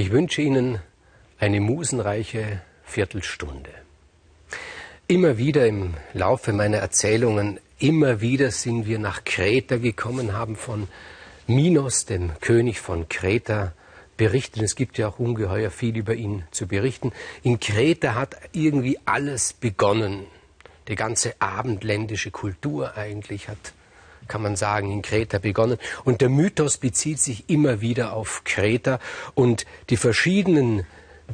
Ich wünsche Ihnen eine musenreiche Viertelstunde. Immer wieder im Laufe meiner Erzählungen, immer wieder sind wir nach Kreta gekommen, haben von Minos, dem König von Kreta, berichtet. Es gibt ja auch ungeheuer viel über ihn zu berichten. In Kreta hat irgendwie alles begonnen. Die ganze abendländische Kultur eigentlich hat kann man sagen, in Kreta begonnen. Und der Mythos bezieht sich immer wieder auf Kreta und die verschiedenen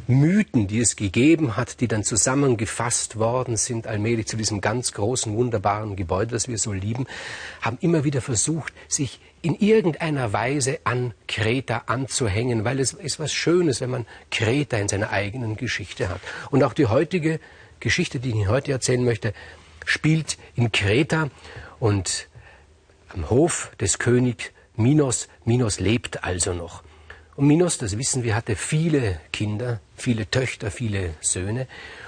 Mythen, die es gegeben hat, die dann zusammengefasst worden sind, allmählich zu diesem ganz großen, wunderbaren Gebäude, das wir so lieben, haben immer wieder versucht, sich in irgendeiner Weise an Kreta anzuhängen, weil es ist was Schönes, wenn man Kreta in seiner eigenen Geschichte hat. Und auch die heutige Geschichte, die ich Ihnen heute erzählen möchte, spielt in Kreta und am Hof des Königs Minos. Minos lebt also noch. Und Minos, das wissen wir, hatte viele Kinder, viele Töchter, viele Söhne.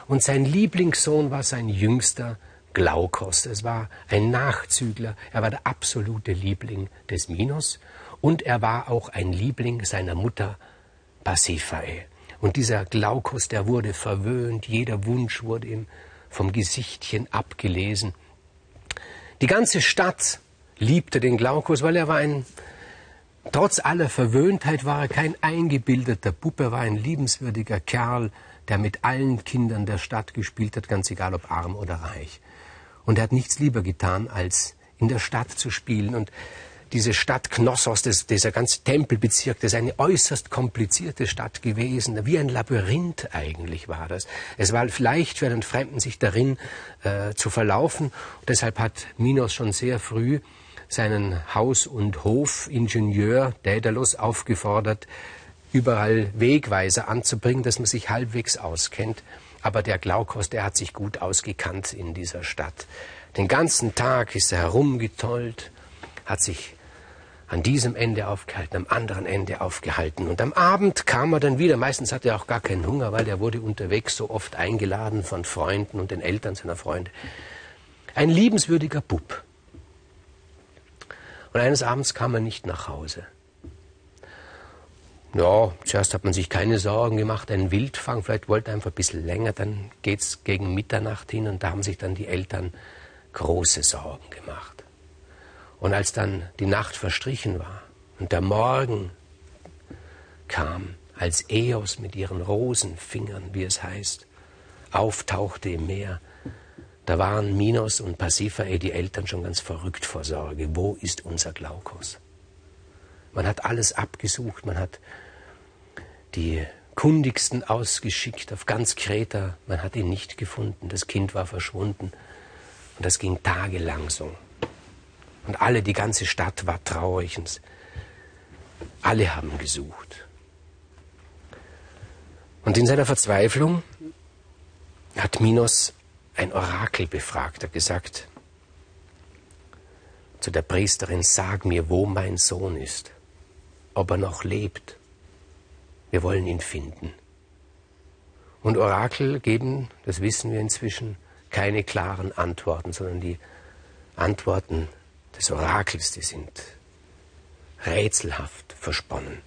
Und sein Lieblingssohn war sein jüngster Glaukos. Es war ein Nachzügler. Er war der absolute Liebling des Minos. Und er war auch ein Liebling seiner Mutter Pasiphae. Und dieser Glaukos, der wurde verwöhnt. Jeder Wunsch wurde ihm vom Gesichtchen abgelesen. Die ganze Stadt liebte den Glaucus, weil er war ein, trotz aller Verwöhntheit war er kein eingebildeter er war ein liebenswürdiger Kerl, der mit allen Kindern der Stadt gespielt hat, ganz egal ob arm oder reich. Und er hat nichts lieber getan, als in der Stadt zu spielen. Und diese Stadt Knossos, das, dieser ganze Tempelbezirk, das ist eine äußerst komplizierte Stadt gewesen. Wie ein Labyrinth eigentlich war das. Es war leicht für einen Fremden, sich darin äh, zu verlaufen. Und deshalb hat Minos schon sehr früh seinen Haus- und Hofingenieur Daedalus aufgefordert, überall Wegweiser anzubringen, dass man sich halbwegs auskennt. Aber der Glaukos, der hat sich gut ausgekannt in dieser Stadt. Den ganzen Tag ist er herumgetollt, hat sich an diesem Ende aufgehalten, am anderen Ende aufgehalten. Und am Abend kam er dann wieder. Meistens hatte er auch gar keinen Hunger, weil er wurde unterwegs so oft eingeladen von Freunden und den Eltern seiner Freunde. Ein liebenswürdiger Bub. Und eines Abends kam er nicht nach Hause. Ja, zuerst hat man sich keine Sorgen gemacht, ein Wildfang, vielleicht wollte er einfach ein bisschen länger, dann geht es gegen Mitternacht hin und da haben sich dann die Eltern große Sorgen gemacht. Und als dann die Nacht verstrichen war und der Morgen kam, als Eos mit ihren Rosenfingern, wie es heißt, auftauchte im Meer, da waren Minos und Pasiphae, die Eltern, schon ganz verrückt vor Sorge. Wo ist unser Glaukos? Man hat alles abgesucht, man hat die kundigsten ausgeschickt auf ganz Kreta, man hat ihn nicht gefunden, das Kind war verschwunden und das ging tagelang so. Und alle, die ganze Stadt war traurig und alle haben gesucht. Und in seiner Verzweiflung hat Minos ein Orakel befragt, er gesagt zu der Priesterin, sag mir, wo mein Sohn ist, ob er noch lebt. Wir wollen ihn finden. Und Orakel geben, das wissen wir inzwischen, keine klaren Antworten, sondern die Antworten des Orakels, die sind rätselhaft versponnen.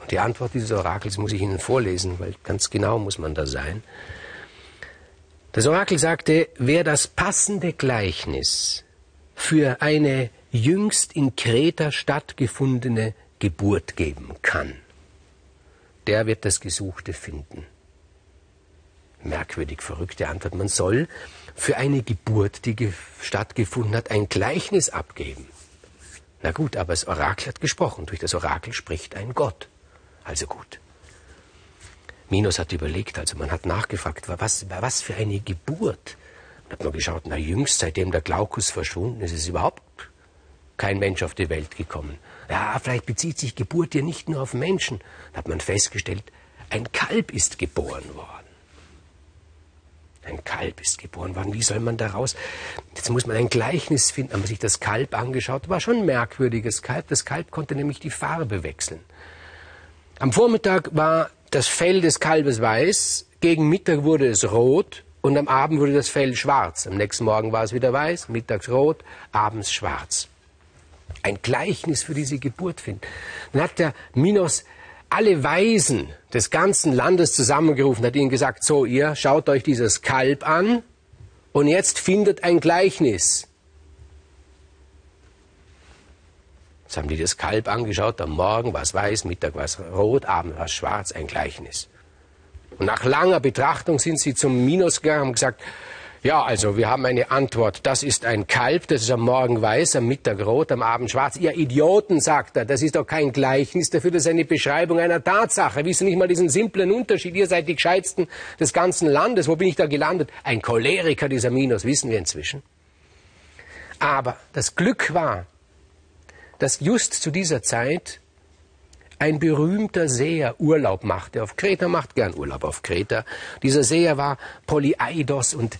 Und die Antwort dieses Orakels muss ich Ihnen vorlesen, weil ganz genau muss man da sein. Das Orakel sagte, wer das passende Gleichnis für eine jüngst in Kreta stattgefundene Geburt geben kann, der wird das Gesuchte finden. Merkwürdig verrückte Antwort. Man soll für eine Geburt, die stattgefunden hat, ein Gleichnis abgeben. Na gut, aber das Orakel hat gesprochen. Durch das Orakel spricht ein Gott. Also gut. Minos hat überlegt, also man hat nachgefragt, was, was für eine Geburt. Und hat man geschaut, na jüngst, seitdem der Glaukus verschwunden ist, ist überhaupt kein Mensch auf die Welt gekommen. Ja, vielleicht bezieht sich Geburt ja nicht nur auf Menschen. Da hat man festgestellt, ein Kalb ist geboren worden. Ein Kalb ist geboren worden. Wie soll man daraus? Jetzt muss man ein Gleichnis finden. Haben sich das Kalb angeschaut. War schon ein merkwürdiges Kalb. Das Kalb konnte nämlich die Farbe wechseln. Am Vormittag war das Fell des Kalbes weiß, gegen Mittag wurde es rot und am Abend wurde das Fell schwarz. Am nächsten Morgen war es wieder weiß, mittags rot, abends schwarz. Ein Gleichnis für diese Geburt finden. Dann hat der Minos alle Weisen des ganzen Landes zusammengerufen, hat ihnen gesagt, so ihr schaut euch dieses Kalb an und jetzt findet ein Gleichnis. Jetzt haben die das Kalb angeschaut, am Morgen war es weiß, Mittag war es rot, Abend war es schwarz, ein Gleichnis. Und nach langer Betrachtung sind sie zum Minus gegangen und gesagt, ja, also wir haben eine Antwort. Das ist ein Kalb, das ist am Morgen weiß, am Mittag rot, am Abend schwarz. Ihr Idioten, sagt er, das ist doch kein Gleichnis dafür, das ist eine Beschreibung einer Tatsache. Wisst ihr nicht mal diesen simplen Unterschied? Ihr seid die Gescheitsten des ganzen Landes. Wo bin ich da gelandet? Ein Choleriker, dieser Minos, wissen wir inzwischen. Aber das Glück war, dass just zu dieser Zeit ein berühmter Seher Urlaub machte auf Kreta, macht gern Urlaub auf Kreta. Dieser Seher war Polyaidos und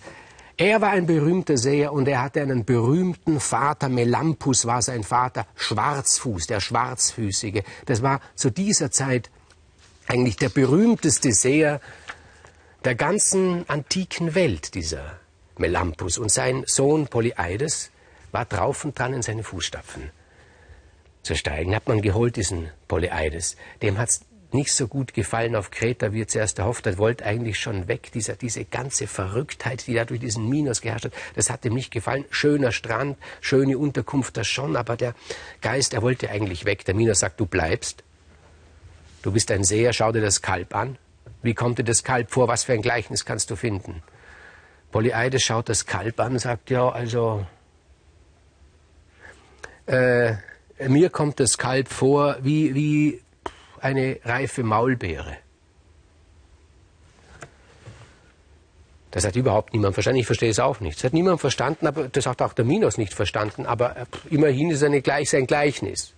er war ein berühmter Seher und er hatte einen berühmten Vater, Melampus war sein Vater, Schwarzfuß, der Schwarzfüßige. Das war zu dieser Zeit eigentlich der berühmteste Seher der ganzen antiken Welt, dieser Melampus. Und sein Sohn Polyeides war drauf und dran in seine Fußstapfen zu steigen. Hat man geholt, diesen Polyeides. Dem hat's nicht so gut gefallen auf Kreta, wie er zuerst erhofft hat, wollte eigentlich schon weg. Dieser, diese ganze Verrücktheit, die da durch diesen Minos geherrscht hat, das hat ihm nicht gefallen. Schöner Strand, schöne Unterkunft, das schon, aber der Geist, er wollte eigentlich weg. Der Minos sagt, du bleibst. Du bist ein Seher, schau dir das Kalb an. Wie kommt dir das Kalb vor? Was für ein Gleichnis kannst du finden? Polyeides schaut das Kalb an und sagt, ja, also, äh, mir kommt das Kalb vor wie, wie eine reife Maulbeere. Das hat überhaupt niemand verstanden. Ich verstehe es auch nicht. Das hat niemand verstanden, aber das hat auch der Minos nicht verstanden. Aber äh, immerhin ist eine, sein Gleichnis.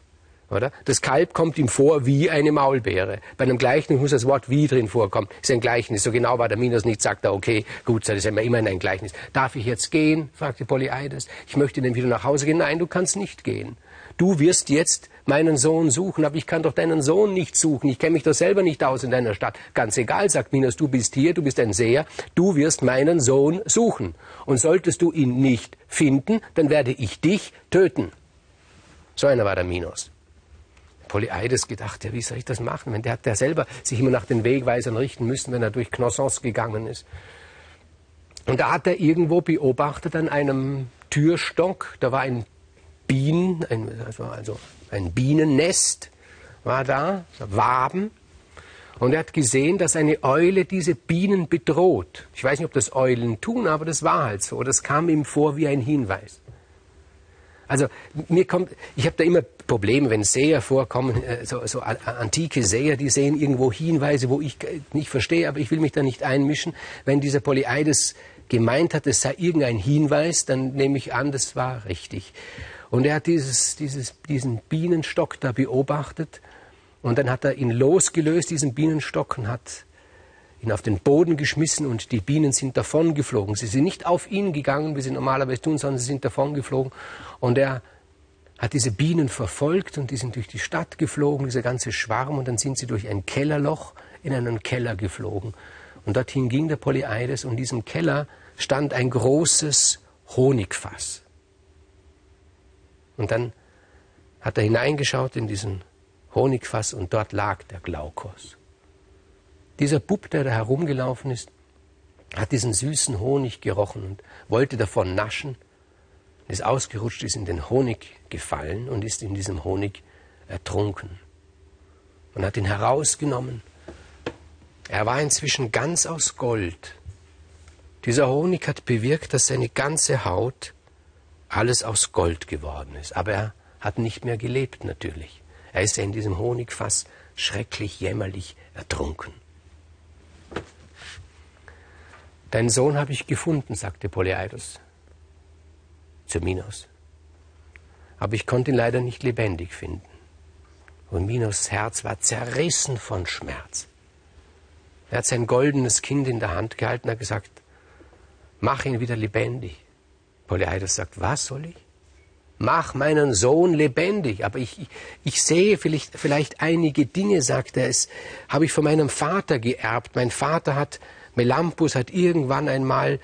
Oder? Das Kalb kommt ihm vor wie eine Maulbeere. Bei einem Gleichnis muss das Wort wie drin vorkommen. Ist ein Gleichnis. So genau war der Minos nicht, sagt er, okay, gut, das ist immer immerhin ein Gleichnis. Darf ich jetzt gehen? fragte Polyeides. Ich möchte dann wieder nach Hause gehen. Nein, du kannst nicht gehen. Du wirst jetzt meinen Sohn suchen, aber ich kann doch deinen Sohn nicht suchen. Ich kenne mich doch selber nicht aus in deiner Stadt. Ganz egal, sagt Minos, du bist hier, du bist ein Seher, du wirst meinen Sohn suchen. Und solltest du ihn nicht finden, dann werde ich dich töten. So einer war der Minos. Polyeides gedacht, ja, wie soll ich das machen? Wenn der hat der selber sich immer nach den Wegweisern richten müssen, wenn er durch Knossos gegangen ist. Und da hat er irgendwo beobachtet an einem Türstock, da war ein Bienen, ein, also, also ein Bienennest war da, Waben. Und er hat gesehen, dass eine Eule diese Bienen bedroht. Ich weiß nicht, ob das Eulen tun, aber das war halt so. Das kam ihm vor wie ein Hinweis. Also mir kommt, ich habe da immer Probleme, wenn Seher vorkommen, äh, so, so antike Seher, die sehen irgendwo Hinweise, wo ich nicht verstehe, aber ich will mich da nicht einmischen. Wenn dieser Polyeides gemeint hat, es sei irgendein Hinweis, dann nehme ich an, das war richtig. Und er hat dieses, dieses, diesen Bienenstock da beobachtet und dann hat er ihn losgelöst, diesen Bienenstock, und hat ihn auf den Boden geschmissen und die Bienen sind davongeflogen. Sie sind nicht auf ihn gegangen, wie sie normalerweise tun, sondern sie sind davongeflogen. Und er hat diese Bienen verfolgt und die sind durch die Stadt geflogen, dieser ganze Schwarm, und dann sind sie durch ein Kellerloch in einen Keller geflogen. Und dorthin ging der Polyeides und in diesem Keller stand ein großes Honigfass. Und dann hat er hineingeschaut in diesen Honigfass und dort lag der Glaukos. Dieser Bub, der da herumgelaufen ist, hat diesen süßen Honig gerochen und wollte davon naschen, ist ausgerutscht, ist in den Honig gefallen und ist in diesem Honig ertrunken. Man hat ihn herausgenommen. Er war inzwischen ganz aus Gold. Dieser Honig hat bewirkt, dass seine ganze Haut alles aus Gold geworden ist. Aber er hat nicht mehr gelebt natürlich. Er ist in diesem Honigfass schrecklich jämmerlich ertrunken. Deinen Sohn habe ich gefunden, sagte Polyeidos zu Minos. Aber ich konnte ihn leider nicht lebendig finden. Und Minos Herz war zerrissen von Schmerz. Er hat sein goldenes Kind in der Hand gehalten und hat gesagt, mach ihn wieder lebendig. Polyeides sagt, was soll ich? Mach meinen Sohn lebendig. Aber ich, ich, ich sehe vielleicht, vielleicht einige Dinge, sagt er, es habe ich von meinem Vater geerbt. Mein Vater hat, Melampus hat irgendwann einmal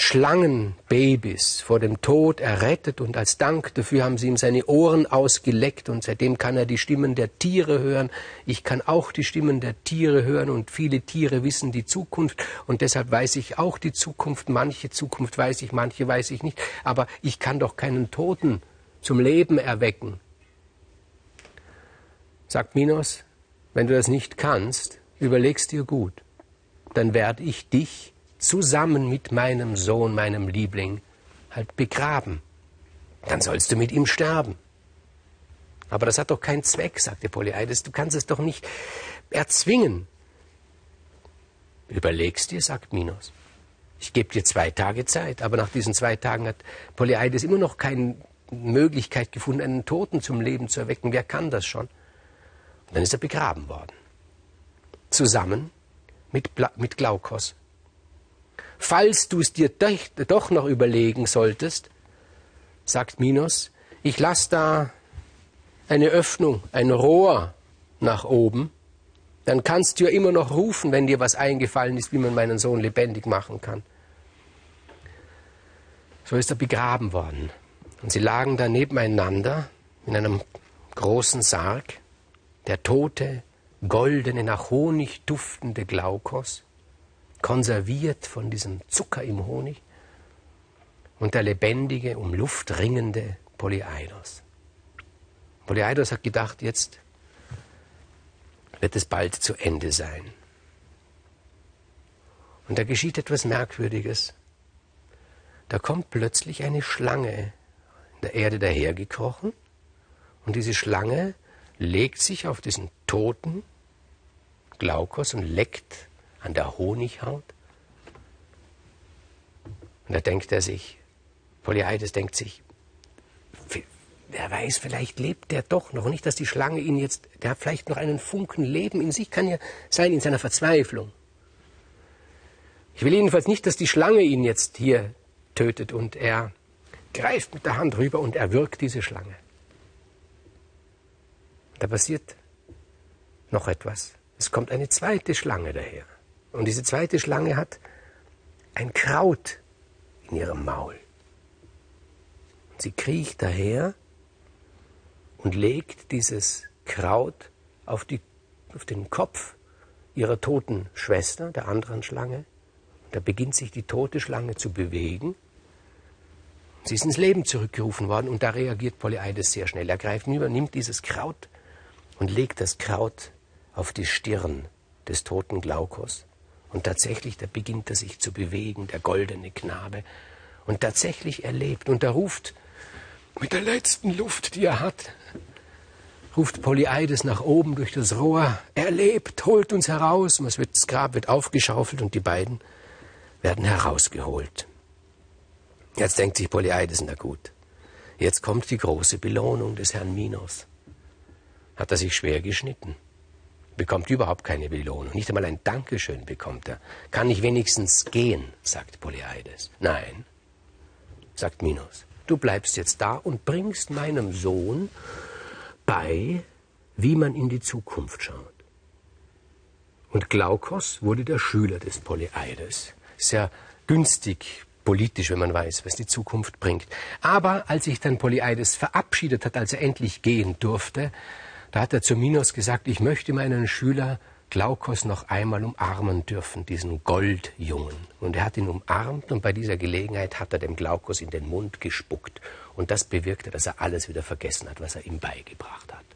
Schlangenbabys vor dem Tod errettet und als Dank dafür haben sie ihm seine Ohren ausgeleckt und seitdem kann er die Stimmen der Tiere hören. Ich kann auch die Stimmen der Tiere hören und viele Tiere wissen die Zukunft und deshalb weiß ich auch die Zukunft. Manche Zukunft weiß ich, manche weiß ich nicht. Aber ich kann doch keinen Toten zum Leben erwecken. Sagt Minos, wenn du das nicht kannst, überlegst dir gut. Dann werde ich dich zusammen mit meinem Sohn, meinem Liebling, halt begraben. Dann sollst du mit ihm sterben. Aber das hat doch keinen Zweck, sagte Polyeides. Du kannst es doch nicht erzwingen. Überlegst dir, sagt Minos. Ich gebe dir zwei Tage Zeit, aber nach diesen zwei Tagen hat Polyeides immer noch keine Möglichkeit gefunden, einen Toten zum Leben zu erwecken. Wer kann das schon? Und dann ist er begraben worden. Zusammen mit, mit Glaukos. Falls du es dir doch noch überlegen solltest, sagt Minos, ich lasse da eine Öffnung, ein Rohr nach oben, dann kannst du ja immer noch rufen, wenn dir was eingefallen ist, wie man meinen Sohn lebendig machen kann. So ist er begraben worden. Und sie lagen da nebeneinander in einem großen Sarg, der tote, goldene, nach Honig duftende Glaukos konserviert von diesem Zucker im Honig, und der lebendige, um Luft ringende Polyeidos. Polyeidos hat gedacht, jetzt wird es bald zu Ende sein. Und da geschieht etwas Merkwürdiges. Da kommt plötzlich eine Schlange in der Erde dahergekrochen und diese Schlange legt sich auf diesen toten Glaukos und leckt an der Honighaut? Und da denkt er sich, Polyeides denkt sich, wer weiß, vielleicht lebt der doch noch. Nicht, dass die Schlange ihn jetzt, der hat vielleicht noch einen Funken Leben in sich, kann ja sein in seiner Verzweiflung. Ich will jedenfalls nicht, dass die Schlange ihn jetzt hier tötet und er greift mit der Hand rüber und erwürgt diese Schlange. Da passiert noch etwas. Es kommt eine zweite Schlange daher. Und diese zweite Schlange hat ein Kraut in ihrem Maul. Sie kriecht daher und legt dieses Kraut auf, die, auf den Kopf ihrer toten Schwester, der anderen Schlange. Und da beginnt sich die tote Schlange zu bewegen. Sie ist ins Leben zurückgerufen worden und da reagiert Polyeides sehr schnell. Er greift hinüber, nimmt dieses Kraut und legt das Kraut auf die Stirn des toten Glaukos. Und tatsächlich, da beginnt er sich zu bewegen, der goldene Knabe. Und tatsächlich er lebt. Und er ruft mit der letzten Luft, die er hat, ruft Polyeides nach oben durch das Rohr. Er lebt, holt uns heraus. Und es wird, das Grab wird aufgeschaufelt und die beiden werden herausgeholt. Jetzt denkt sich Polyeides, na gut, jetzt kommt die große Belohnung des Herrn Minos. Hat er sich schwer geschnitten bekommt überhaupt keine Belohnung. Nicht einmal ein Dankeschön bekommt er. Kann ich wenigstens gehen, sagt Polyeides. Nein, sagt Minos. Du bleibst jetzt da und bringst meinem Sohn bei, wie man in die Zukunft schaut. Und Glaukos wurde der Schüler des Polyeides. Sehr günstig politisch, wenn man weiß, was die Zukunft bringt. Aber als sich dann Polyeides verabschiedet hat, als er endlich gehen durfte, da hat er zu Minos gesagt, ich möchte meinen Schüler Glaukos noch einmal umarmen dürfen, diesen Goldjungen. Und er hat ihn umarmt und bei dieser Gelegenheit hat er dem Glaukos in den Mund gespuckt. Und das bewirkte, dass er alles wieder vergessen hat, was er ihm beigebracht hat.